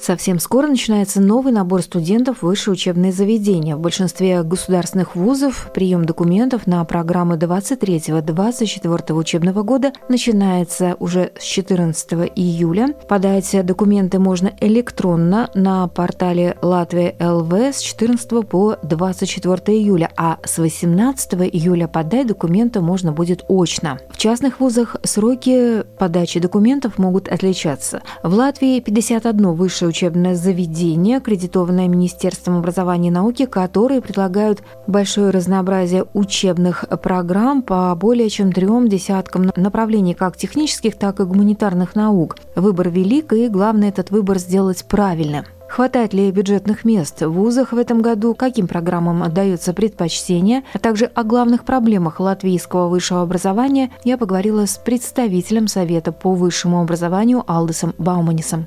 Совсем скоро начинается новый набор студентов в высшие учебные заведения. В большинстве государственных вузов прием документов на программы 23-24 учебного года начинается уже с 14 июля. Подать документы можно электронно на портале Латвия ЛВ с 14 по 24 июля, а с 18 июля подать документы можно будет очно. В частных вузах сроки подачи документов могут отличаться. В Латвии 51 высшее учебное заведение, аккредитованное Министерством образования и науки, которые предлагают большое разнообразие учебных программ по более чем трем десяткам направлений, как технических, так и гуманитарных наук. Выбор велик, и главное этот выбор сделать правильно. Хватает ли бюджетных мест в вузах в этом году, каким программам отдается предпочтение, а также о главных проблемах латвийского высшего образования я поговорила с представителем Совета по высшему образованию Алдесом Бауманисом.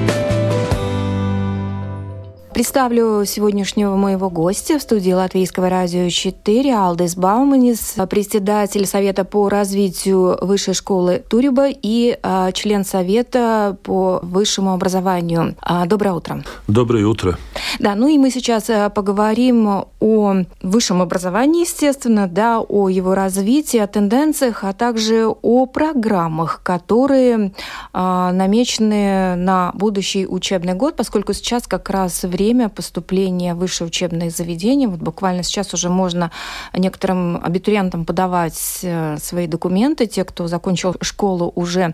Представлю сегодняшнего моего гостя в студии Латвийского радио 4 Алдес Бауманис, председатель Совета по развитию Высшей школы Турюба и а, член Совета по высшему образованию. А, доброе утро. Доброе утро. Да, ну и мы сейчас а, поговорим о высшем образовании, естественно, да, о его развитии, о тенденциях, а также о программах, которые намечены на будущий учебный год, поскольку сейчас как раз время время поступления в высшее учебное заведение. Вот буквально сейчас уже можно некоторым абитуриентам подавать э, свои документы, те, кто закончил школу уже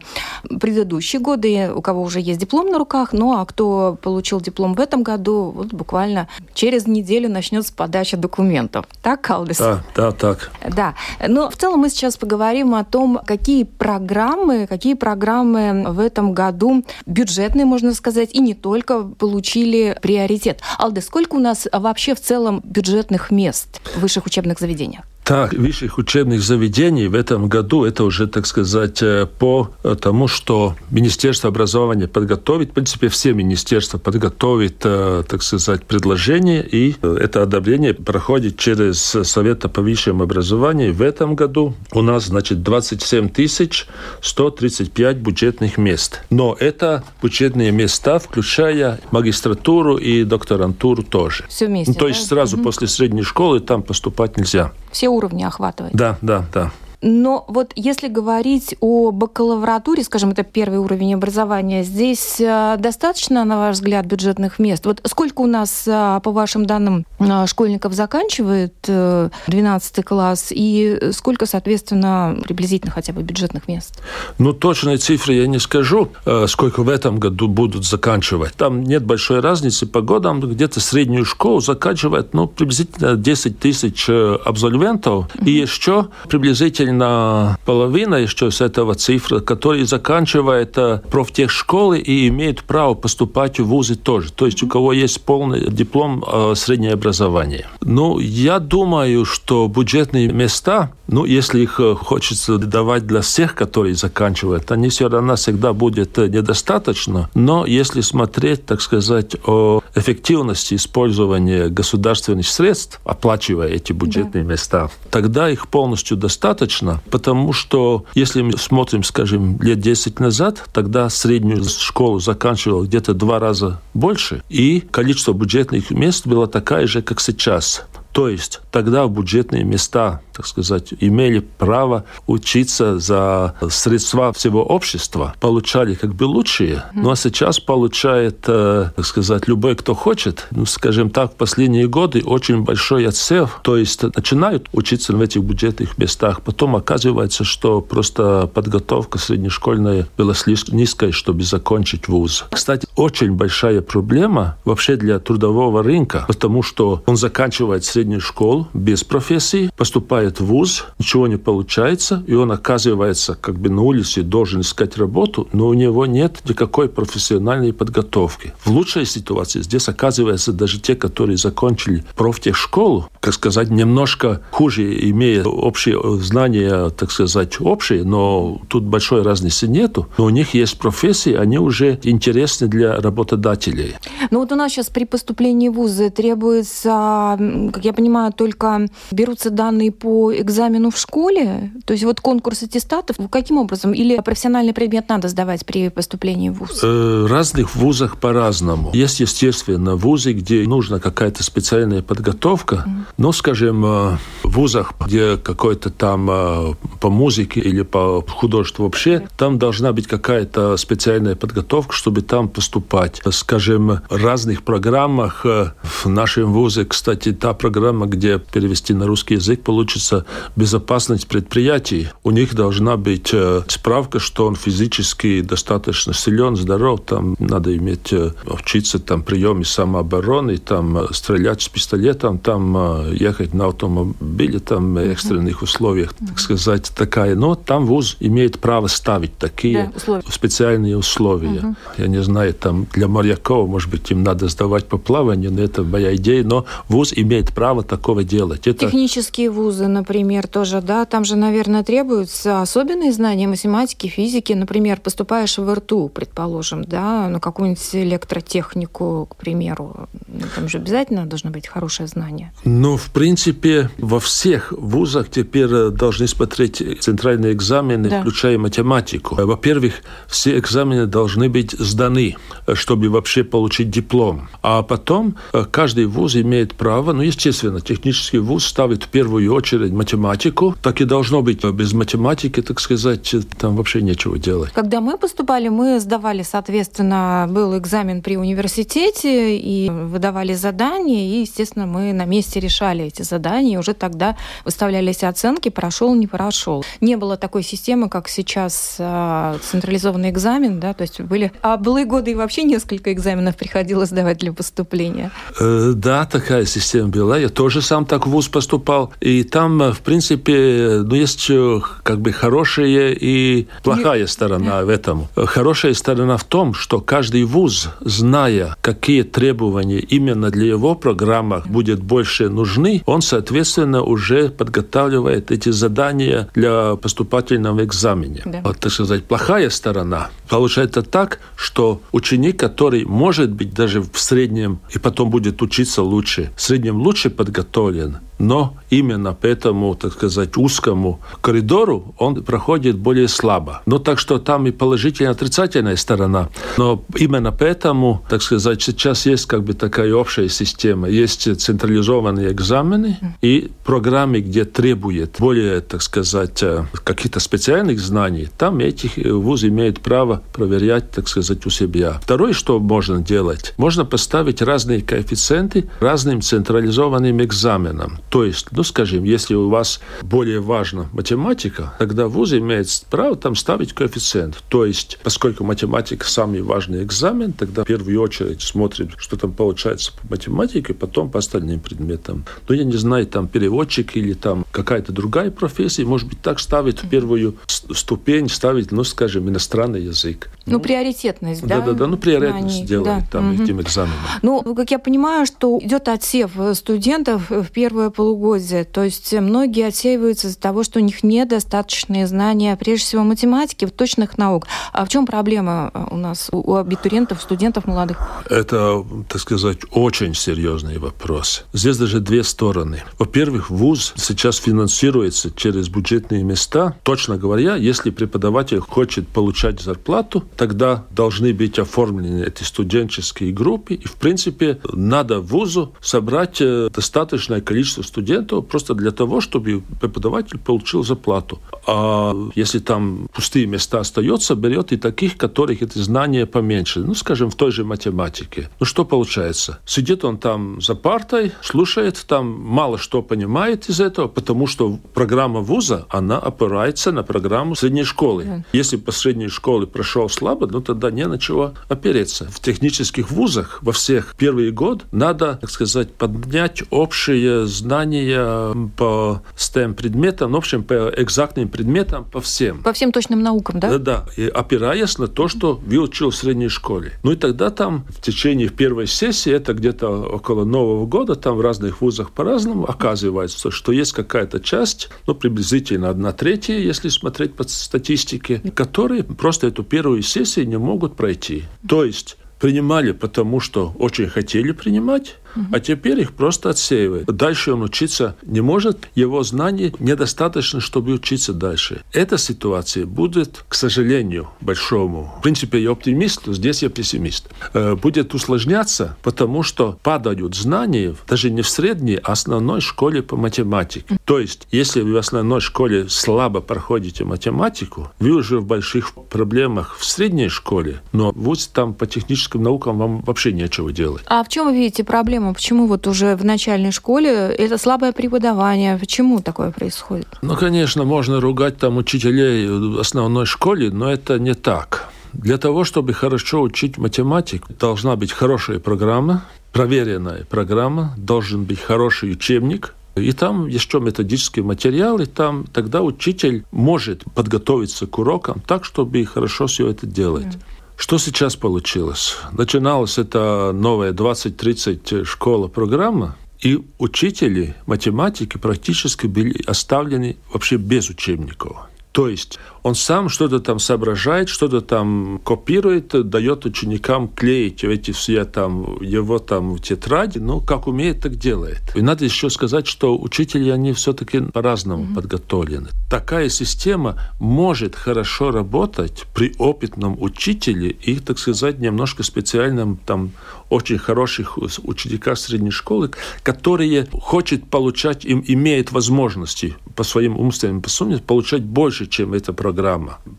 предыдущие годы, у кого уже есть диплом на руках, ну а кто получил диплом в этом году, вот буквально через неделю начнется подача документов. Так, Калдис? Да, да, так. Да. Но в целом мы сейчас поговорим о том, какие программы, какие программы в этом году бюджетные, можно сказать, и не только получили приоритет приоритет. Алда, сколько у нас вообще в целом бюджетных мест в высших учебных заведениях? Так, высших учебных заведений в этом году это уже, так сказать, э, по тому, что Министерство образования подготовит, в принципе, все министерства подготовят, э, так сказать, предложение, и это одобрение проходит через Совет по высшему образованию. В этом году у нас, значит, 27 тысяч 135 бюджетных мест. Но это бюджетные места, включая магистратуру и докторантуру тоже. Все вместе, ну, То есть сразу угу. после средней школы там поступать нельзя. Все уровни охватывать. Да, да, да. Но вот если говорить о бакалавратуре, скажем, это первый уровень образования, здесь э, достаточно, на ваш взгляд, бюджетных мест? Вот сколько у нас, э, по вашим данным, э, школьников заканчивает 12 класс и сколько, соответственно, приблизительно хотя бы бюджетных мест? Ну, точные цифры я не скажу, сколько в этом году будут заканчивать. Там нет большой разницы по годам. Где-то среднюю школу заканчивает, ну, приблизительно 10 тысяч. Mm-hmm. И еще приблизительно приблизительно половина еще с этого цифры, которые заканчивают э, профтехшколы и имеют право поступать в вузы тоже. То есть у кого есть полный диплом э, среднее образование. Ну, я думаю, что бюджетные места, ну, если их э, хочется давать для всех, которые заканчивают, они все равно всегда будет недостаточно. Но если смотреть, так сказать, о эффективности использования государственных средств, оплачивая эти бюджетные да. места, тогда их полностью достаточно достаточно, потому что если мы смотрим, скажем, лет 10 назад, тогда среднюю школу заканчивал где-то два раза больше, и количество бюджетных мест было такое же, как сейчас. То есть тогда бюджетные места, так сказать, имели право учиться за средства всего общества, получали как бы лучшие, ну а сейчас получает, э, так сказать, любой, кто хочет. Ну, скажем так, в последние годы очень большой отсев, то есть начинают учиться в этих бюджетных местах, потом оказывается, что просто подготовка среднешкольная была слишком низкой, чтобы закончить вуз. Кстати, очень большая проблема вообще для трудового рынка, потому что он заканчивает среднюю среднюю школу без профессии, поступает в ВУЗ, ничего не получается, и он оказывается как бы на улице, должен искать работу, но у него нет никакой профессиональной подготовки. В лучшей ситуации здесь оказывается даже те, которые закончили профтехшколу, как сказать, немножко хуже, имея общие знания, так сказать, общие, но тут большой разницы нету. Но у них есть профессии, они уже интересны для работодателей. Ну вот у нас сейчас при поступлении в вузы требуется, как я понимаю, только берутся данные по экзамену в школе, то есть вот конкурс аттестатов, каким образом? Или профессиональный предмет надо сдавать при поступлении в вуз? Э, в разных вузах по-разному. Есть, естественно, вузы, где нужна какая-то специальная подготовка, mm. но, скажем, э, в вузах, где какой-то там э, по музыке или по художеству вообще, там должна быть какая-то специальная подготовка, чтобы там поступать. Скажем, в разных программах в нашем вузе, кстати, та программа, где перевести на русский язык получится безопасность предприятий. У них должна быть э, справка, что он физически достаточно силен, здоров. Там надо иметь, э, учиться там приеме самообороны, там э, стрелять с пистолетом, там ехать на автомобиле, там экстренных условиях, так сказать, такая. Но там вуз имеет право ставить такие да, условия. специальные условия. Угу. Я не знаю, там для моряков, может быть, им надо сдавать по плаванию, но это моя идея, но вуз имеет право такого делать. Это... Технические вузы, например, тоже, да, там же, наверное, требуются особенные знания математики, физики. Например, поступаешь в РТУ, предположим, да, на какую-нибудь электротехнику, к примеру. Там же обязательно должно быть хорошее знание. Ну, в принципе, во всех вузах теперь э, должны смотреть центральные экзамены, да. включая математику. Во-первых, все экзамены должны быть сданы, э, чтобы вообще получить диплом. А потом э, каждый вуз имеет право, ну, естественно, технический вуз ставит в первую очередь математику. Так и должно быть. Без математики, так сказать, там вообще нечего делать. Когда мы поступали, мы сдавали, соответственно, был экзамен при университете и выдавали задания, и, естественно, мы на месте решали эти задания, и уже тогда выставлялись оценки, прошел, не прошел. Не было такой системы, как сейчас а, централизованный экзамен, да, то есть были... А былые годы и вообще несколько экзаменов приходилось сдавать для поступления. Э, да, такая система была. Я тоже сам так в ВУЗ поступал. И там, э, в принципе, ну, есть э, как бы хорошая и плохая и... сторона в этом. Хорошая сторона в том, что каждый вуз, зная, какие требования именно для его программах будет больше нужны, он, соответственно, уже подготавливает эти задания для поступательного экзамена. Да. Вот, так сказать, плохая сторона. Получается так, что ученик, который может быть даже в среднем и потом будет учиться лучше, в среднем лучше подготовлен, но именно по этому, так сказать, узкому коридору он проходит более слабо. Ну, так что там и положительная, и отрицательная сторона. Но именно поэтому, так сказать, сейчас есть как бы такая общая система. Есть централизованные экзамены и программы, где требует более, так сказать, э, каких-то специальных знаний. Там этих э, вуз имеет право проверять, так сказать, у себя. Второе, что можно делать, можно поставить разные коэффициенты разным централизованным экзаменам. То есть, ну, скажем, если у вас более важна математика, тогда вуз имеет право там ставить коэффициент. То есть, поскольку математика самый важный экзамен, тогда в первую очередь смотрим, что там получается по математике, потом по остальным предметам. Но я не знаю, там переводчик или там какая-то другая профессия, может быть, так ставить в первую ступень, ставить, ну, скажем, иностранный язык. Ну, ну приоритетность, да? Да-да-да, ну, приоритетность делать да. там угу. этим экзаменом. Ну, как я понимаю, что идет отсев студентов в первое полугодие. То есть многие отсеиваются из-за того, что у них недостаточные знания, прежде всего математики, точных наук. А в чем проблема э, у нас, у абитуриентов, студентов молодых? Это, так сказать, очень серьезный вопрос. Здесь даже две стороны. Во-первых, вуз сейчас финансируется через бюджетные места. Точно говоря, если преподаватель хочет получать зарплату, тогда должны быть оформлены эти студенческие группы. И, в принципе, надо вузу собрать э, достаточное количество студентов просто для того, чтобы преподаватель получил зарплату. А если там пустые места остаются, берет и таких, которых эти знания поменьше. Ну, скажем, в той же математике. Ну, что получается? Сидит он там за партой, слушает, там мало что понимает из этого, потому что программа вуза, она опирается на программу средней школы. Если по средней школе прошел слабо, ну тогда не на чего опереться. В технических вузах во всех первый год надо, так сказать, поднять общие знания по STEM предметам, в общем, по экзактным предметам, по всем. По всем точным наукам, да? Да, да. И опираясь на то, что выучил в средней школе. Ну и тогда там в течение первой сессии, это где-то около Нового года, там в разных вузах по-разному оказывается, что есть какая-то часть, ну, приблизительно одна третья, если смотреть по статистике, которые просто эту первую сессию не могут пройти. То есть принимали, потому что очень хотели принимать, а теперь их просто отсеивает. Дальше он учиться не может, его знаний недостаточно, чтобы учиться дальше. Эта ситуация будет, к сожалению, большому. В принципе, я оптимист, здесь я пессимист. Э, будет усложняться, потому что падают знания даже не в средней, а основной школе по математике. То есть, если вы в основной школе слабо проходите математику, вы уже в больших проблемах в средней школе, но вот там по техническим наукам вам вообще нечего делать. А в чем вы видите проблему? Проблема? Почему вот уже в начальной школе это слабое преподавание? Почему такое происходит? Ну, конечно, можно ругать там учителей в основной школе, но это не так. Для того, чтобы хорошо учить математику, должна быть хорошая программа, проверенная программа, должен быть хороший учебник, и там еще методические материалы, там тогда учитель может подготовиться к урокам так, чтобы хорошо все это делать. Что сейчас получилось? Начиналась эта новая 20-30 школа программа, и учители математики практически были оставлены вообще без учебников. То есть он сам что-то там соображает, что-то там копирует, дает ученикам клеить эти все там, его там тетради, но как умеет, так делает. И надо еще сказать, что учителя, они все-таки по-разному mm-hmm. подготовлены. Такая система может хорошо работать при опытном учителе и, так сказать, немножко специальном там очень хороших учениках средней школы, которые хочет получать, им имеет возможности по своим умственным способностям получать больше, чем эта программа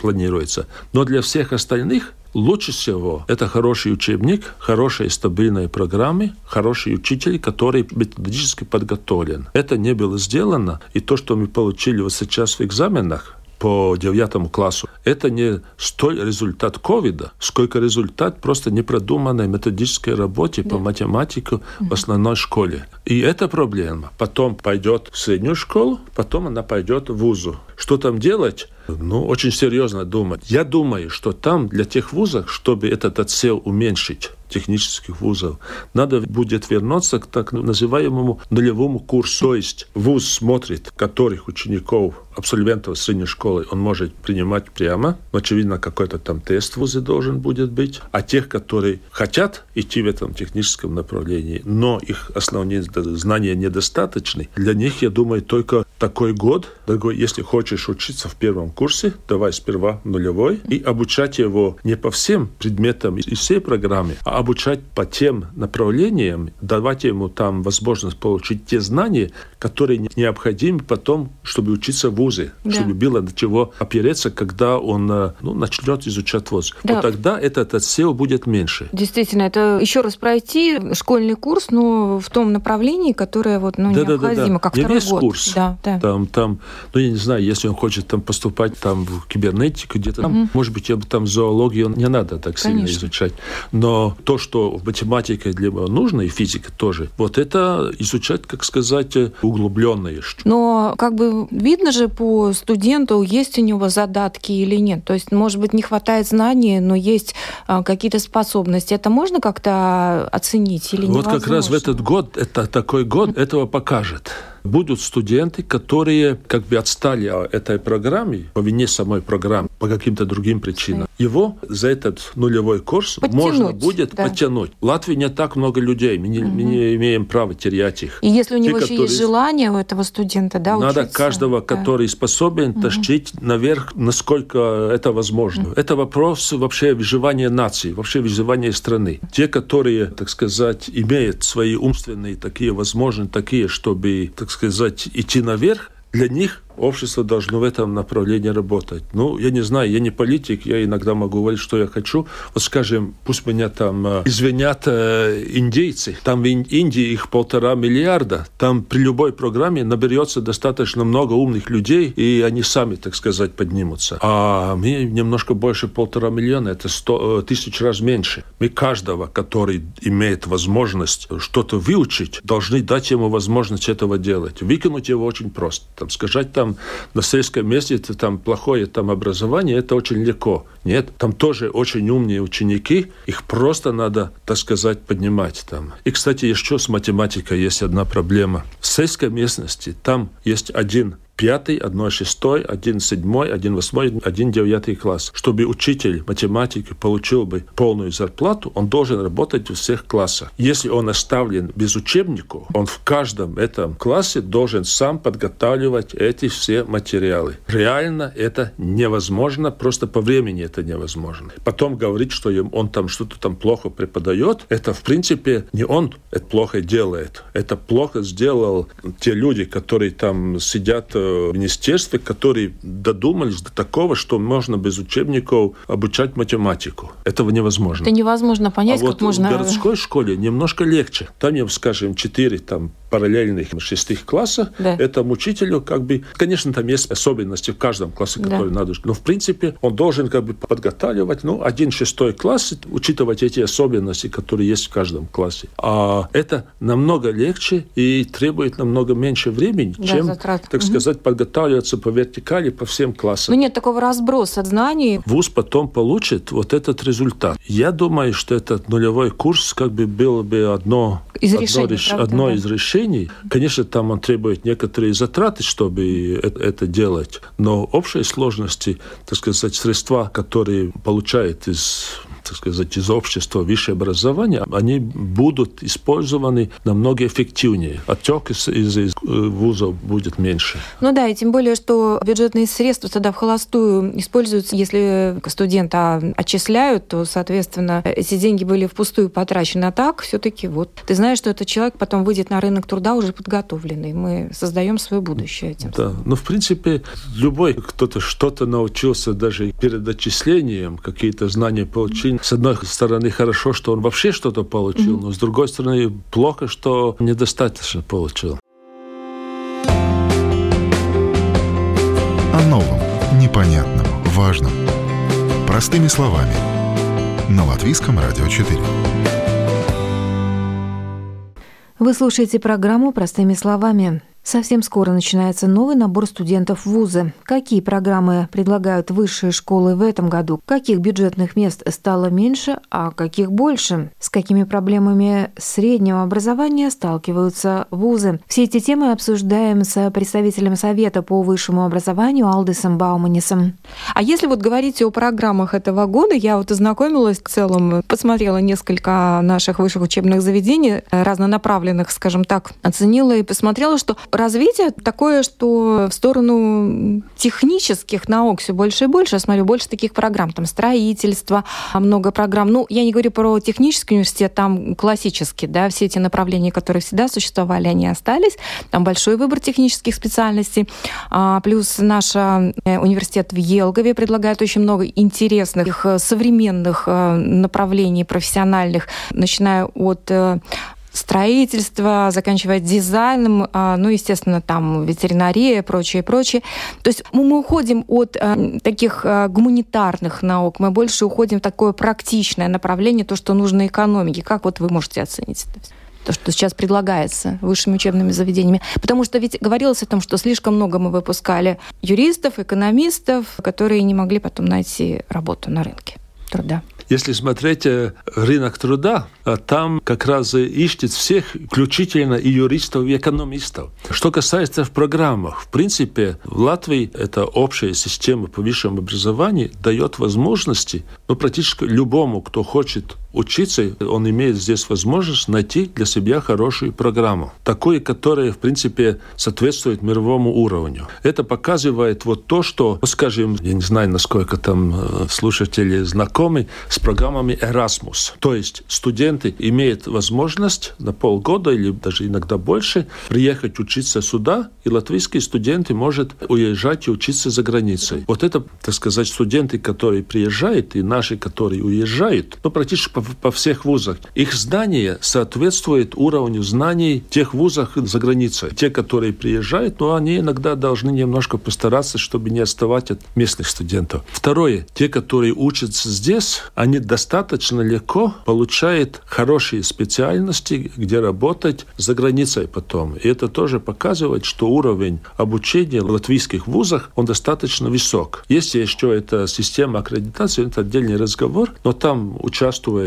планируется. Но для всех остальных лучше всего это хороший учебник, хорошие стабильные программы, хороший учитель, который методически подготовлен. Это не было сделано, и то, что мы получили вот сейчас в экзаменах, по девятому классу. Это не столь результат ковида, сколько результат просто непродуманной методической работе да. по математике в основной школе. И эта проблема потом пойдет в среднюю школу, потом она пойдет в вузу. Что там делать? Ну, очень серьезно думать. Я думаю, что там для тех вузов, чтобы этот отсел уменьшить, технических вузов, надо будет вернуться к так называемому нулевому курсу. То есть вуз смотрит, которых учеников, абсолвентов средней школы он может принимать прямо. Очевидно, какой-то там тест в вузе должен будет быть. А тех, которые хотят идти в этом техническом направлении, но их основные знания недостаточны, для них, я думаю, только такой год, дорогой, если хочешь учиться в первом курсе, давай сперва нулевой и обучать его не по всем предметам и всей программе, а обучать по тем направлениям, давать ему там возможность получить те знания, которые необходимы потом, чтобы учиться в ВУЗе, да. чтобы было на чего опереться, когда он э, ну, начнет изучать ВУЗ. Да. Вот тогда этот отсев будет меньше. Действительно, это еще раз пройти школьный курс, но в том направлении, которое вот, ну, да, необходимо, да, да, да. как не второй весь год. курс. Да, да. Там, там, ну, я не знаю, если он хочет там поступать там в кибернетику где-то, угу. там, может быть, там зоологию не надо так Конечно. сильно изучать. Но то, что в математике для него нужно, и физика тоже, вот это изучать, как сказать, углубленно еще. Но как бы видно же по студенту, есть у него задатки или нет. То есть, может быть, не хватает знаний, но есть а, какие-то способности. Это можно как-то оценить или Вот как раз в этот год, это такой год, этого покажет будут студенты, которые как бы отстали от этой программе по вине самой программы, по каким-то другим причинам. Его за этот нулевой курс Подтянуть, можно будет да. подтянуть. В Латвии не так много людей, мы не, угу. мы не имеем права терять их. И если у него Те, еще которые... есть желание у этого студента, да, Надо учиться, каждого, да. который способен, угу. тащить наверх, насколько это возможно. Угу. Это вопрос вообще выживания нации, вообще выживания страны. Те, которые, так сказать, имеют свои умственные такие возможности, такие, чтобы, так сказать, идти наверх, для них общество должно в этом направлении работать. Ну, я не знаю, я не политик, я иногда могу говорить, что я хочу. Вот скажем, пусть меня там э, извинят э, индейцы. Там в Индии их полтора миллиарда. Там при любой программе наберется достаточно много умных людей, и они сами, так сказать, поднимутся. А мы немножко больше полтора миллиона, это сто, э, тысяч раз меньше. Мы каждого, который имеет возможность что-то выучить, должны дать ему возможность этого делать. Выкинуть его очень просто. Там, сказать там на сельском месте это там плохое там образование, это очень легко. Нет, там тоже очень умные ученики, их просто надо, так сказать, поднимать там. И, кстати, еще с математикой есть одна проблема. В сельской местности там есть один пятый, одно шестой, один седьмой, один восьмой, один девятый класс. Чтобы учитель математики получил бы полную зарплату, он должен работать в всех классах. Если он оставлен без учебников, он в каждом этом классе должен сам подготавливать эти все материалы. Реально это невозможно, просто по времени это невозможно. Потом говорить, что он там что-то там плохо преподает, это в принципе не он это плохо делает. Это плохо сделал те люди, которые там сидят э, министерстве, которые додумались до такого, что можно без учебников обучать математику. Этого невозможно. Это невозможно понять, а как вот можно... в городской школе немножко легче. Там, скажем, четыре там, параллельных шестых классах, да. этому учителю как бы, конечно, там есть особенности в каждом классе, которые да. надо, но в принципе он должен как бы подготавливать, ну, один шестой класс, учитывать эти особенности, которые есть в каждом классе. А это намного легче и требует намного меньше времени, да, чем, затрат. так угу. сказать, подготавливаться по вертикали по всем классам. Ну нет такого разброса знаний. Вуз потом получит вот этот результат. Я думаю, что этот нулевой курс как бы был бы одно из одно, решений, реш... правда, одно да? из решений. Конечно, там он требует некоторые затраты, чтобы это, это делать, но общей сложности, так сказать, средства, которые получает из так сказать, из общества высшее образование, они будут использованы намного эффективнее. Отек из, из, из э, вузов будет меньше. Ну да, и тем более, что бюджетные средства тогда в холостую используются, если студента отчисляют, то, соответственно, эти деньги были впустую потрачены. А так все-таки вот ты знаешь, что этот человек потом выйдет на рынок труда уже подготовленный. Мы создаем свое будущее этим. Да, но в принципе любой кто-то что-то научился даже перед отчислением, какие-то знания получил, с одной стороны, хорошо, что он вообще что-то получил, mm-hmm. но с другой стороны, плохо, что недостаточно получил. О новом, непонятном, важном. Простыми словами. На Латвийском радио 4. Вы слушаете программу «Простыми словами». Совсем скоро начинается новый набор студентов в вузы. Какие программы предлагают высшие школы в этом году? Каких бюджетных мест стало меньше, а каких больше? С какими проблемами среднего образования сталкиваются вузы? Все эти темы обсуждаем с представителем Совета по высшему образованию Алдесом Бауманисом. А если вот говорить о программах этого года, я вот ознакомилась в целом, посмотрела несколько наших высших учебных заведений, разнонаправленных, скажем так, оценила и посмотрела, что развитие такое, что в сторону технических наук все больше и больше. Я смотрю, больше таких программ. Там строительство, много программ. Ну, я не говорю про технический университет, там классический, да, все эти направления, которые всегда существовали, они остались. Там большой выбор технических специальностей. А, плюс наш э, университет в Елгове предлагает очень много интересных э, современных э, направлений профессиональных, начиная от строительство, заканчивая дизайном, а, ну, естественно, там ветеринария, прочее, прочее. То есть мы уходим от э, таких э, гуманитарных наук, мы больше уходим в такое практичное направление, то, что нужно экономике. Как вот вы можете оценить это? то, что сейчас предлагается высшими учебными заведениями. Потому что ведь говорилось о том, что слишком много мы выпускали юристов, экономистов, которые не могли потом найти работу на рынке труда. Если смотреть э, рынок труда, э, там как раз ищет всех, включительно и юристов, и экономистов. Что касается в программах, в принципе, в Латвии эта общая система по высшему образованию дает возможности ну, практически любому, кто хочет учиться, он имеет здесь возможность найти для себя хорошую программу. Такую, которая, в принципе, соответствует мировому уровню. Это показывает вот то, что, скажем, я не знаю, насколько там э, слушатели знакомы с программами Erasmus. То есть студент студенты имеют возможность на полгода или даже иногда больше приехать учиться сюда, и латвийские студенты могут уезжать и учиться за границей. Вот это, так сказать, студенты, которые приезжают, и наши, которые уезжают, ну, практически по, по всех вузах, их знания соответствуют уровню знаний тех вузах за границей. Те, которые приезжают, ну, они иногда должны немножко постараться, чтобы не отставать от местных студентов. Второе. Те, которые учатся здесь, они достаточно легко получают хорошие специальности, где работать за границей потом. И это тоже показывает, что уровень обучения в латвийских вузах, он достаточно высок. Если еще эта система аккредитации, это отдельный разговор, но там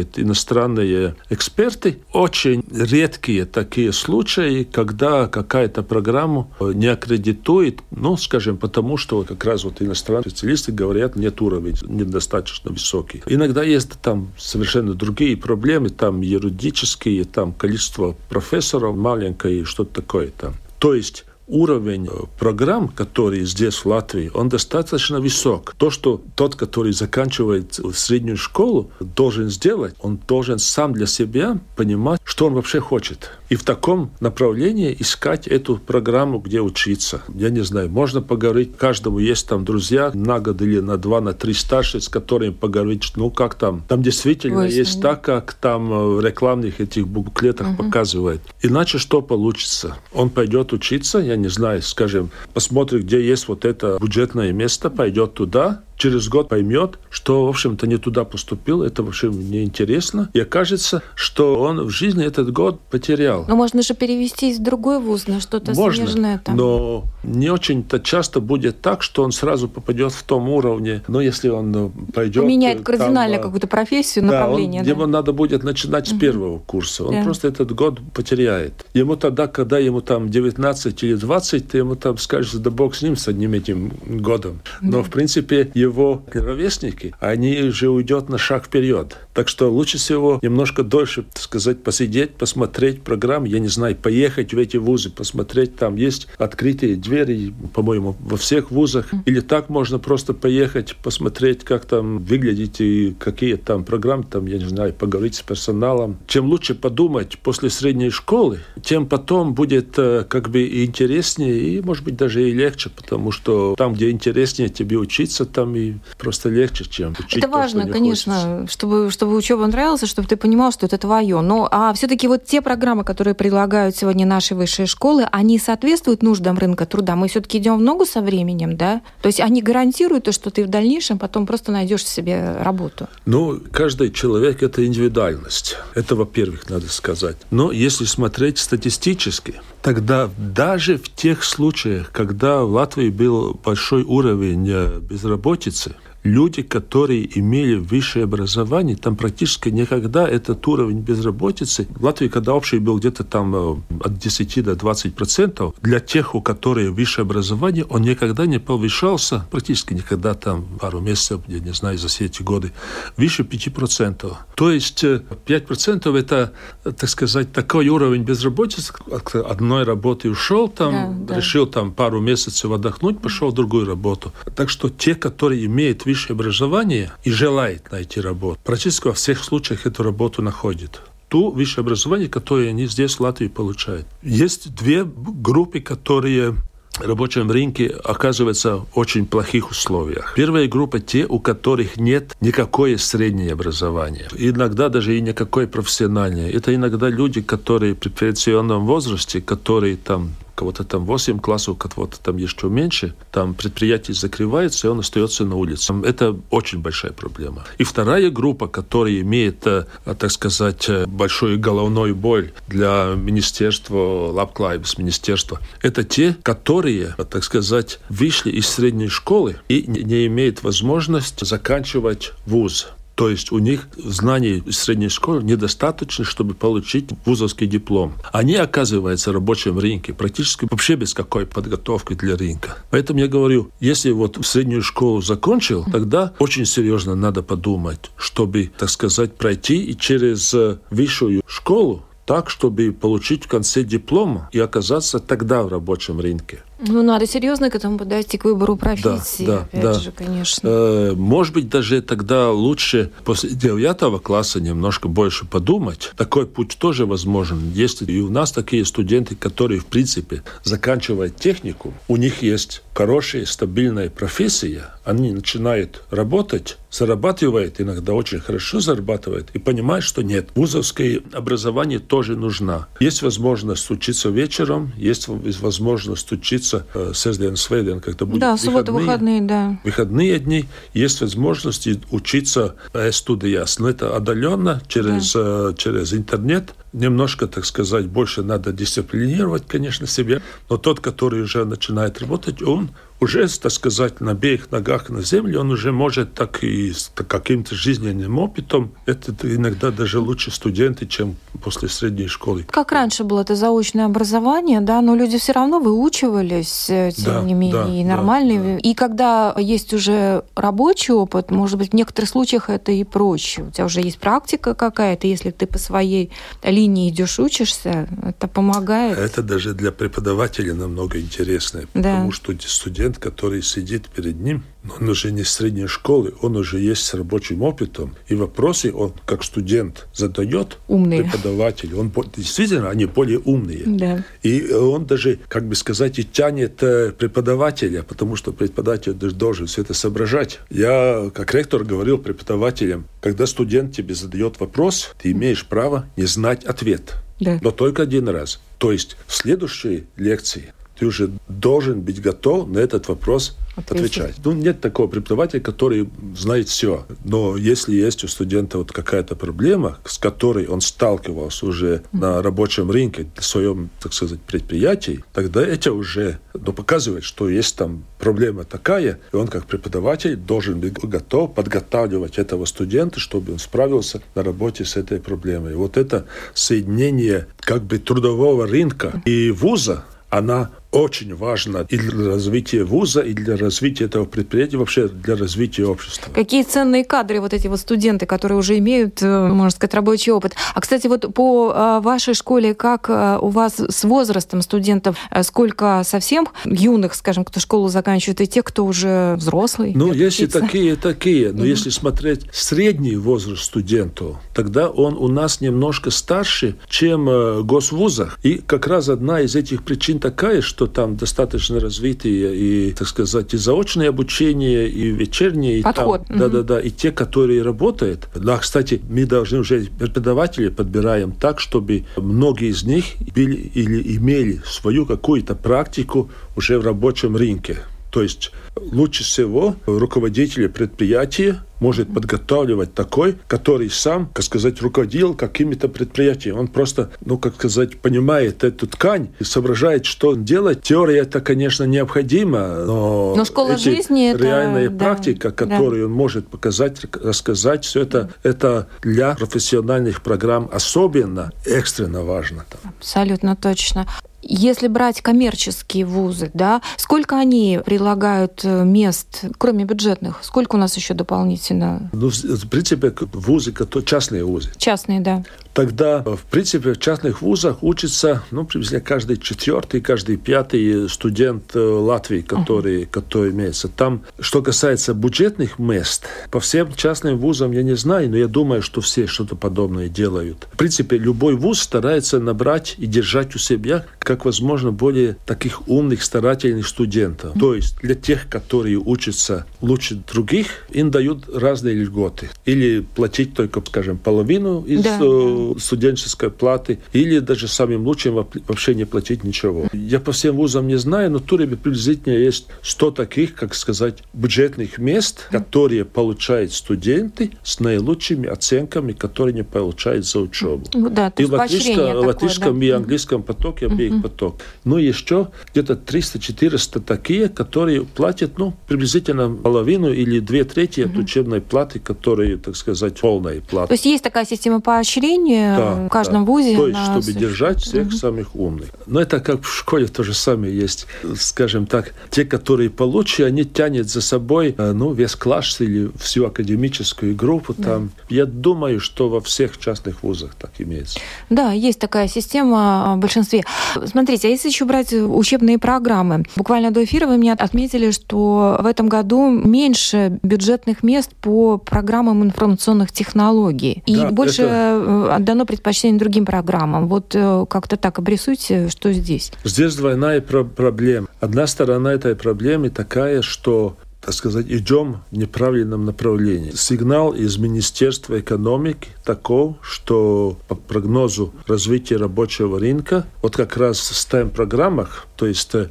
участвуют иностранные эксперты. Очень редкие такие случаи, когда какая-то программа не аккредитует, ну, скажем, потому что как раз вот иностранные специалисты говорят, нет уровня недостаточно высокий. Иногда есть там совершенно другие проблемы, там юридические, там количество профессоров маленькое, что-то такое там. То есть уровень э, программ, которые здесь в Латвии, он достаточно высок. То, что тот, который заканчивает среднюю школу, должен сделать, он должен сам для себя понимать, что он вообще хочет. И в таком направлении искать эту программу, где учиться. Я не знаю, можно поговорить, каждому есть там друзья на год или на два, на три старше, с которыми поговорить, ну как там. Там действительно Выяснили. есть так, как там э, в рекламных этих буклетах угу. показывает. Иначе что получится? Он пойдет учиться, я не знаю, скажем, посмотрит, где есть вот это бюджетное место, пойдет туда, через год поймет, что, в общем-то, не туда поступил, это вообще неинтересно. И окажется, что он в жизни этот год потерял. Но можно же перевести из другой вуз на что-то можно, смежное там. но не очень-то часто будет так, что он сразу попадет в том уровне. Но если он ну, пойдет... Меняет кардинально там, какую-то профессию, направление. Да, он, да? ему надо будет начинать с первого курса. Он да. просто этот год потеряет. Ему тогда, когда ему там 19 или 20, ты ему там скажешь, да бог с ним, с одним этим годом. Но, да. в принципе, его его ровесники, они же уйдет на шаг вперед. Так что лучше всего немножко дольше, так сказать, посидеть, посмотреть программу, я не знаю, поехать в эти вузы, посмотреть, там есть открытые двери, по-моему, во всех вузах. Или так можно просто поехать, посмотреть, как там выглядит и какие там программы, там, я не знаю, поговорить с персоналом. Чем лучше подумать после средней школы, тем потом будет э, как бы и интереснее, и, может быть, даже и легче, потому что там, где интереснее тебе учиться, там и просто легче, чем учить Это важно, то, конечно, чтобы, чтобы учеба нравилась, чтобы ты понимал, что это твое. Но а все-таки вот те программы, которые предлагают сегодня наши высшие школы, они соответствуют нуждам рынка труда. Мы все-таки идем в ногу со временем, да? То есть они гарантируют то, что ты в дальнейшем потом просто найдешь себе работу. Ну, каждый человек это индивидуальность. Это, во-первых, надо сказать. Но если смотреть статистически, тогда даже в тех случаях, когда в Латвии был большой уровень э, безработицы, люди, которые имели высшее образование, там практически никогда этот уровень безработицы, в Латвии, когда общий был где-то там э, от 10 до 20 процентов, для тех, у которых высшее образование, он никогда не повышался, практически никогда там пару месяцев, я не знаю, за все эти годы, выше 5 процентов. То есть 5 э, процентов это, так сказать, такой уровень безработицы, от одной работы ушел там, да, решил да. там пару месяцев отдохнуть, пошел в другую работу. Так что те, которые имеют высшее образование и желает найти работу, практически во всех случаях эту работу находит ту высшее образование, которое они здесь в Латвии получают. Есть две группы, которые рабочем рынке оказывается в очень плохих условиях. Первая группа – те, у которых нет никакое среднее образование. Иногда даже и никакое профессиональное. Это иногда люди, которые при пенсионном возрасте, которые там кого-то там 8 классов, кого-то там еще меньше, там предприятие закрывается, и он остается на улице. Это очень большая проблема. И вторая группа, которая имеет, э, так сказать, э, большую головную боль для министерства, Лапклайбс министерства, это те, которые, так сказать, вышли из средней школы и не имеют возможности заканчивать вуз. То есть у них знаний средней школы недостаточно, чтобы получить вузовский диплом. Они оказываются в рабочем рынке практически вообще без какой подготовки для рынка. Поэтому я говорю, если вот среднюю школу закончил, тогда очень серьезно надо подумать, чтобы, так сказать, пройти и через высшую школу так, чтобы получить в конце диплома и оказаться тогда в рабочем рынке. Ну, надо серьезно к этому подойти, к выбору профессии, да, опять да. же, конечно. Э, может быть, даже тогда лучше после девятого класса немножко больше подумать. Такой путь тоже возможен. Есть и у нас такие студенты, которые, в принципе, заканчивают технику, у них есть хорошая, стабильная профессия, они начинают работать, зарабатывают, иногда очень хорошо зарабатывают, и понимают, что нет, вузовское образование тоже нужно. Есть возможность учиться вечером, есть возможность учиться э, среди сведен, когда будет Да, суббота, выходные, да. Выходные дни, есть возможность учиться э, студияс. Но это отдаленно, через, да. э, через интернет, немножко, так сказать, больше надо дисциплинировать, конечно, себя, но тот, который уже начинает работать, он уже, так сказать, на обеих ногах на земле, он уже может так и с каким-то жизненным опытом. Это иногда даже лучше студенты, чем после средней школы. Как раньше было это заочное образование, да, но люди все равно выучивались, э, тем да, не менее, да, и нормальные. Да, да. И когда есть уже рабочий опыт, может быть, в некоторых случаях это и проще. У тебя уже есть практика какая-то, если ты по своей линии идешь, учишься, это помогает. Это даже для преподавателя намного интереснее, да. потому что студент студент, который сидит перед ним, он уже не средней школы, он уже есть с рабочим опытом. И вопросы он, как студент, задает умные. преподавателю. Он действительно, они более умные. Да. И он даже, как бы сказать, и тянет э, преподавателя, потому что преподаватель должен все это соображать. Я, как ректор, говорил преподавателям, когда студент тебе задает вопрос, ты имеешь право не знать ответ. Да. Но только один раз. То есть в следующей лекции ты уже должен быть готов на этот вопрос отвечать. Ну, нет такого преподавателя, который знает все. Но если есть у студента вот какая-то проблема, с которой он сталкивался уже mm-hmm. на рабочем рынке, в своем, так сказать, предприятии, тогда это уже ну, показывает, что есть там проблема такая, и он как преподаватель должен быть готов подготавливать этого студента, чтобы он справился на работе с этой проблемой. Вот это соединение как бы трудового рынка и вуза, она очень важно и для развития вуза, и для развития этого предприятия, вообще для развития общества. Какие ценные кадры вот эти вот студенты, которые уже имеют, э, можно сказать, рабочий опыт. А, кстати, вот по э, вашей школе, как э, у вас с возрастом студентов, сколько совсем юных, скажем, кто школу заканчивает, и те, кто уже взрослый? Ну, если такие, такие. Но mm-hmm. если смотреть средний возраст студенту, тогда он у нас немножко старше, чем в госвузах. И как раз одна из этих причин такая, что что там достаточно развитые и, так сказать, и заочное обучение, и вечернее. Подход. Да-да-да. И те, которые работают. Да, кстати, мы должны уже преподаватели подбираем так, чтобы многие из них были или имели свою какую-то практику уже в рабочем рынке. То есть лучше всего руководители предприятия может подготавливать такой, который сам, как сказать, руководил какими-то предприятиями. Он просто, ну, как сказать, понимает эту ткань и соображает, что делать. Теория это, конечно, необходимо, но, но школа эти жизни это реальная да, практика, которую да. он может показать, рассказать, все это, это для профессиональных программ особенно экстренно важно. Абсолютно точно. Если брать коммерческие вузы, да, сколько они предлагают э, мест, кроме бюджетных? Сколько у нас еще дополнительно? Ну, в принципе, вузы, частные вузы. Частные, да. Тогда, в принципе, в частных вузах учится, ну, приблизительно каждый четвертый, каждый пятый студент э, Латвии, который, uh-huh. который имеется. Там, что касается бюджетных мест, по всем частным вузам я не знаю, но я думаю, что все что-то подобное делают. В принципе, любой вуз старается набрать и держать у себя как возможно более таких умных, старательных студентов. То есть для тех, которые учатся лучше других, им дают разные льготы. Или платить только, скажем, половину из да, э, студенческой платы, или даже самым лучшим вообще не платить ничего. Я по всем вузам не знаю, но в Туре приблизительно есть 100 таких, как сказать, бюджетных мест, которые получают студенты с наилучшими оценками, которые не получают за учебу. Ну да, и в латышском, да? и английском потоке обеих поток. Ну, еще где-то 300-400 такие, которые платят, ну, приблизительно половину или две трети от учебной платы, которые, так сказать, полная плата. То есть есть такая система поощрения да, в каждом да. вузе? То есть, чтобы совершенно... держать всех угу. самых умных. Но это как в школе то же самое есть. Скажем так, те, которые получше, они тянут за собой, э, ну, весь класс или всю академическую группу да. там. Я думаю, что во всех частных вузах так имеется. Да, есть такая система в большинстве смотрите, а если еще брать учебные программы, буквально до эфира вы мне отметили, что в этом году меньше бюджетных мест по программам информационных технологий. И да, больше это... Отдано предпочтение другим программам. Вот э, как-то так обрисуйте, что здесь. Здесь двойная проблема. Одна сторона этой проблемы такая, что так сказать, идем в неправильном направлении. Сигнал из Министерства экономики таков, что по прогнозу развития рабочего рынка, вот как раз в STEM-программах, то есть э,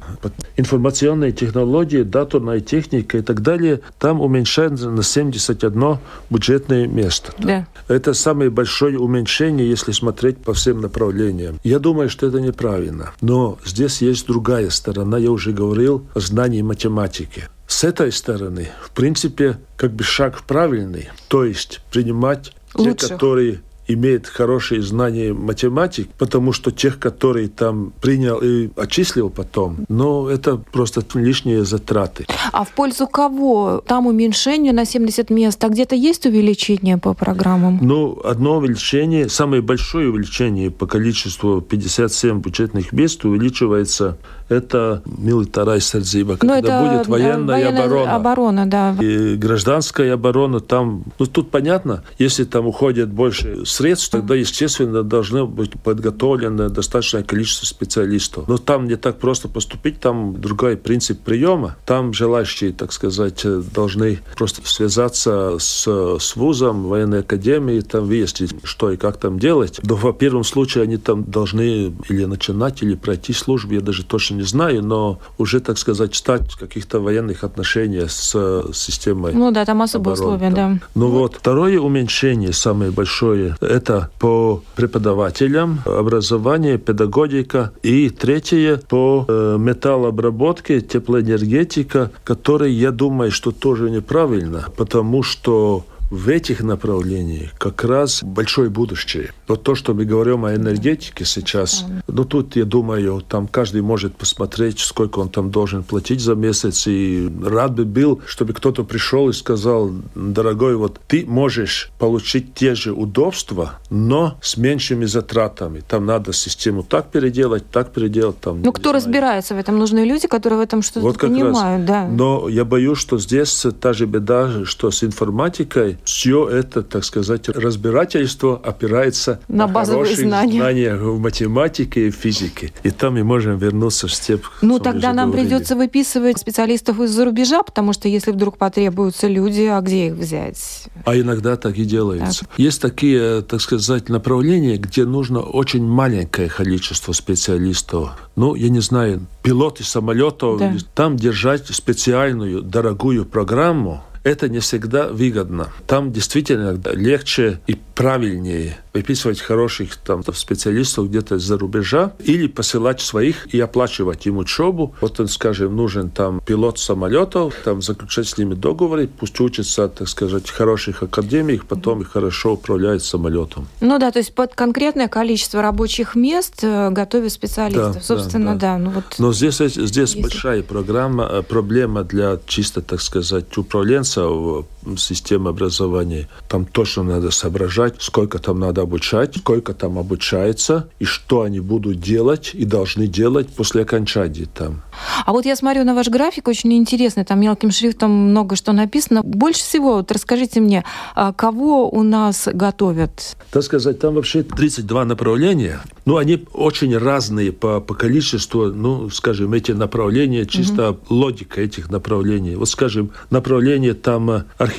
информационные технологии, датурная техника и так далее, там уменьшается на 71 бюджетное место. Да. Это самое большое уменьшение, если смотреть по всем направлениям. Я думаю, что это неправильно. Но здесь есть другая сторона. Я уже говорил о знании математики. С этой стороны, в принципе, как бы шаг правильный, то есть принимать Лучше. те, которые имеет хорошие знания математик, потому что тех, которые там принял и отчислил потом, но это просто лишние затраты. А в пользу кого? Там уменьшение на 70 мест, а где-то есть увеличение по программам? Ну, одно увеличение, самое большое увеличение по количеству 57 бюджетных мест увеличивается это милитарная сардзиба, когда это будет военная, военная оборона. оборона да. И гражданская оборона там, ну тут понятно, если там уходит больше средств, тогда, естественно, должно быть подготовлено достаточное количество специалистов. Но там не так просто поступить, там другой принцип приема. Там желающие, так сказать, должны просто связаться с, с вузом, военной академией, там выяснить, что и как там делать. Но в первом случае они там должны или начинать, или пройти службу, я даже точно не знаю, но уже, так сказать, стать в каких-то военных отношениях с системой Ну да, там особые обороны, условия, там. да. Ну вот, второе уменьшение, самое большое, это по преподавателям, образование, педагогика. И третье по э, металлообработке, теплоэнергетика, который, я думаю, что тоже неправильно, потому что в этих направлениях как раз большое будущее. Вот то, что мы говорим о энергетике сейчас, ну тут, я думаю, там каждый может посмотреть, сколько он там должен платить за месяц, и рад бы был, чтобы кто-то пришел и сказал, дорогой, вот ты можешь получить те же удобства, но с меньшими затратами. Там надо систему так переделать, так переделать. Там, ну, кто знаю. разбирается в этом? Нужны люди, которые в этом что-то вот понимают. Раз. Да. Но я боюсь, что здесь та же беда, что с информатикой все это, так сказать, разбирательство опирается на, на базовые знания. знания в математике и физике. И там мы можем вернуться в степ. Ну, тогда нам говорили. придется выписывать специалистов из-за рубежа, потому что если вдруг потребуются люди, а где их взять? А иногда так и делается. Так. Есть такие, так сказать, направления, где нужно очень маленькое количество специалистов. Ну, я не знаю, пилоты самолетов, да. там держать специальную дорогую программу, это не всегда выгодно. Там действительно легче и правильнее выписывать хороших там, специалистов где-то из-за рубежа или посылать своих и оплачивать им учебу. Вот он, скажем, нужен там пилот самолетов, там заключать с ними договоры, пусть учатся, так сказать, в хороших академиях, потом и хорошо управляют самолетом. Ну да, то есть под конкретное количество рабочих мест э, готовят специалистов. Да, Собственно, да. да. Ну, вот Но здесь, здесь Если... большая программа, э, проблема для чисто, так сказать, управленцев so uh, системы образования. Там точно надо соображать, сколько там надо обучать, сколько там обучается, и что они будут делать и должны делать после окончания там. А вот я смотрю на ваш график, очень интересный, там мелким шрифтом много что написано. Больше всего, вот расскажите мне, а кого у нас готовят? Так сказать, там вообще 32 направления. Ну, они очень разные по, по количеству, ну, скажем, эти направления, чисто угу. логика этих направлений. Вот, скажем, направление там архитектуры,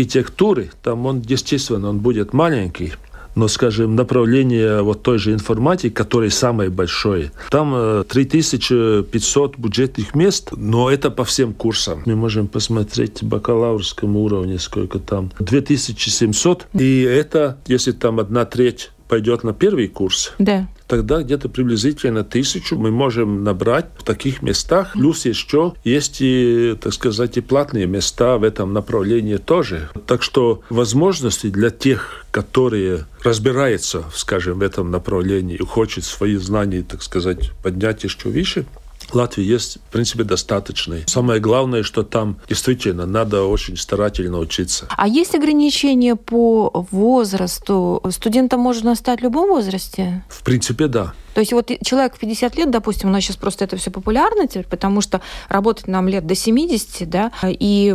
там он, естественно, он будет маленький, но, скажем, направление вот той же информатики, которое самое большое, там 3500 э, бюджетных мест, но это по всем курсам. Мы можем посмотреть бакалаврском уровне, сколько там. 2700. И это, если там одна треть пойдет на первый курс, да. тогда где-то приблизительно тысячу мы можем набрать в таких местах. Плюс еще есть и, так сказать, и платные места в этом направлении тоже. Так что возможности для тех, которые разбираются, скажем, в этом направлении и хочет свои знания, так сказать, поднять еще выше, Латвии есть, в принципе, достаточный. Самое главное, что там действительно надо очень старательно учиться. А есть ограничения по возрасту? Студентом можно стать в любом возрасте? В принципе, да. То есть вот человек в 50 лет, допустим, у нас сейчас просто это все популярно теперь, потому что работать нам лет до 70, да, и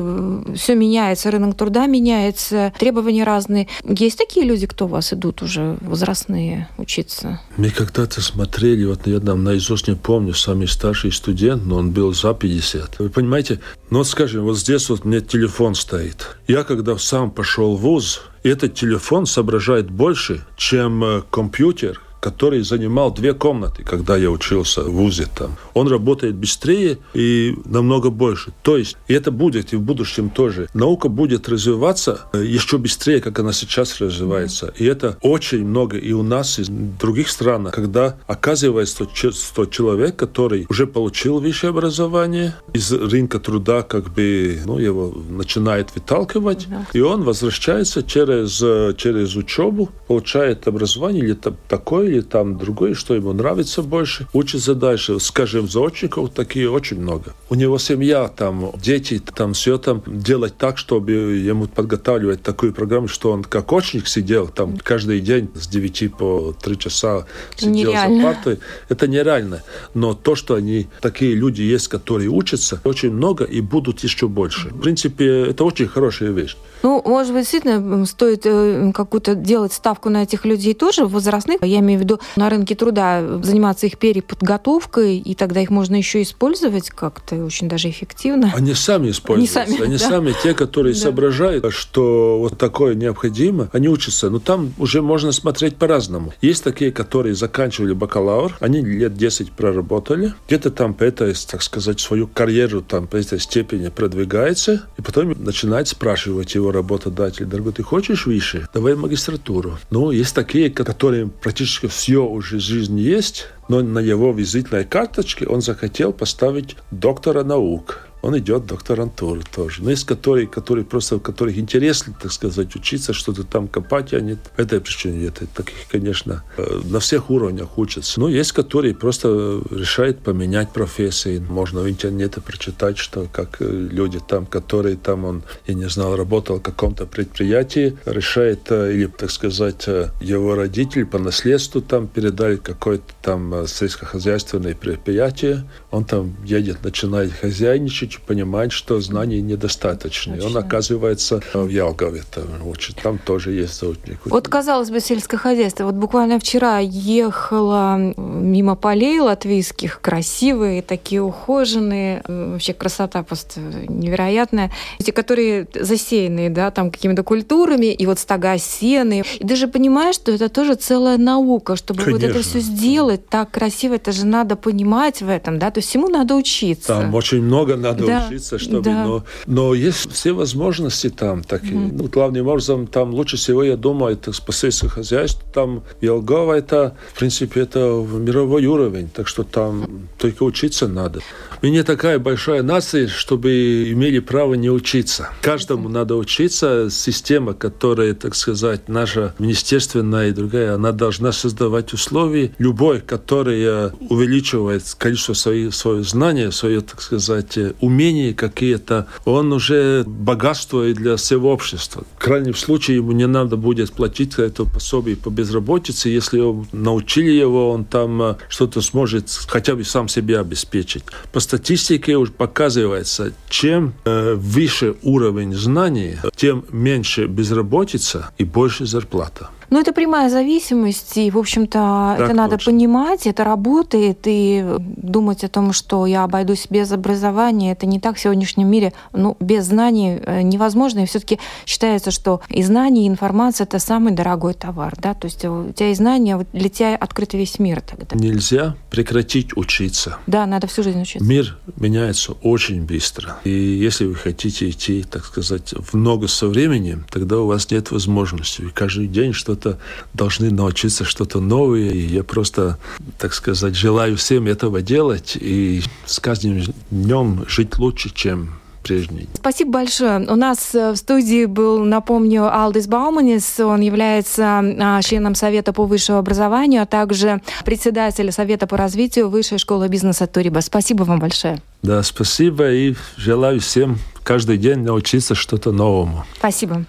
все меняется, рынок труда меняется, требования разные. Есть такие люди, кто у вас идут уже возрастные учиться? Мы когда-то смотрели, вот я там наизусть не помню, самый старший студент, но он был за 50. Вы понимаете, ну вот скажем, вот здесь вот мне телефон стоит. Я когда сам пошел в ВУЗ, этот телефон соображает больше, чем э, компьютер, который занимал две комнаты, когда я учился в ВУЗе там. Он работает быстрее и намного больше. То есть, и это будет и в будущем тоже. Наука будет развиваться э, еще быстрее, как она сейчас развивается. И это очень много и у нас, и в других странах, когда оказывается, что человек, который уже получил высшее образование, из рынка труда как бы ну, его начинает выталкивать, да. и он возвращается через, э, через учебу, получает образование или такое, или там другое, что ему нравится больше, учится дальше. Скажем, заочников такие очень много. У него семья, там, дети, там все там делать так, чтобы ему подготавливать такую программу, что он как очник сидел там каждый день с 9 по 3 часа сидел нереально. за партой. Это нереально. Но то, что они, такие люди есть, которые учатся, очень много и будут еще больше. В принципе, это очень хорошая вещь. Ну, может быть, действительно стоит э, какую-то делать ставку на этих людей тоже возрастных. Я имею в виду на рынке труда заниматься их переподготовкой, и тогда их можно еще использовать как-то очень даже эффективно. Они сами используются. Они сами, они да? сами те, которые да. соображают, что вот такое необходимо, они учатся. Но там уже можно смотреть по-разному. Есть такие, которые заканчивали бакалавр, они лет 10 проработали, где-то там по этой, так сказать, свою карьеру там по этой степени продвигается, и потом начинает спрашивать его работодатель, дорогой, ты хочешь выше? Давай магистратуру. Ну, есть такие, которые практически все уже жизнь есть, но на его визитной карточке он захотел поставить доктора наук он идет в докторантуру тоже. Но есть которые, которые просто, у которых интересно, так сказать, учиться, что-то там копать, они по этой причине нет. Таких, конечно, э, на всех уровнях учатся. Но есть, которые просто решают поменять профессии. Можно в интернете прочитать, что как э, люди там, которые там, он, я не знал, работал в каком-то предприятии, решает, э, или, так сказать, его родитель по наследству там передали какое-то там сельскохозяйственное предприятие, он там едет, начинает хозяйничать, понимает, что знаний недостаточно. И он оказывается в Ялгове, там, учит. там тоже есть заутник. Вот, казалось бы, сельское хозяйство. Вот буквально вчера ехала мимо полей латвийских, красивые, такие ухоженные, вообще красота просто невероятная. Эти, которые засеянные, да, там какими-то культурами, и вот стога сены. И даже понимаешь, что это тоже целая наука, чтобы Конечно. вот это все сделать так красиво, это же надо понимать в этом, да, то есть всему надо учиться. Там очень много надо да, учиться, чтобы... Да. Но, но есть все возможности там такие. Mm. Ну, главным образом, там лучше всего, я думаю, это спасательное хозяйство. Там Елгова, это, в принципе, это мировой уровень. Так что там только учиться надо. Мы не такая большая нация, чтобы имели право не учиться. Каждому надо учиться. Система, которая, так сказать, наша министерственная и другая, она должна создавать условия. Любой, который увеличивает количество своих, своих знаний, свое, так сказать, умения какие-то, он уже богатство и для всего общества. В крайнем случае ему не надо будет платить это пособие по безработице, если научили его, он там э, что-то сможет хотя бы сам себя обеспечить. По статистике уже показывается, чем э, выше уровень знаний, тем меньше безработица и больше зарплата. Ну, это прямая зависимость, и, в общем-то, это точно. надо понимать, это работает, и думать о том, что я обойдусь без образования, это не так в сегодняшнем мире. Ну, без знаний э, невозможно, и все таки считается, что и знания, и информация — это самый дорогой товар, да, то есть у тебя и знания, для тебя открыт весь мир тогда. Нельзя прекратить учиться. Да, надо всю жизнь учиться. Мир меняется очень быстро, и если вы хотите идти, так сказать, в ногу со временем, тогда у вас нет возможности. Вы каждый день что что-то должны научиться что-то новое. И я просто, так сказать, желаю всем этого делать и с каждым днем жить лучше, чем прежний. Спасибо большое. У нас э, в студии был, напомню, Алдис Бауманис. Он является а, членом Совета по высшему образованию, а также председатель Совета по развитию Высшей школы бизнеса Туриба. Спасибо вам большое. Да, спасибо и желаю всем каждый день научиться что-то новому. Спасибо.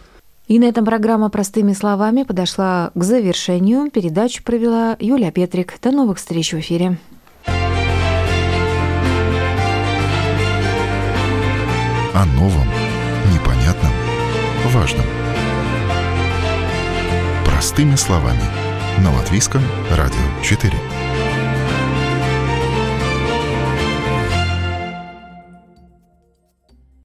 И на этом программа «Простыми словами» подошла к завершению. Передачу провела Юлия Петрик. До новых встреч в эфире. О новом, непонятном, важном. Простыми словами. На Латвийском радио 4.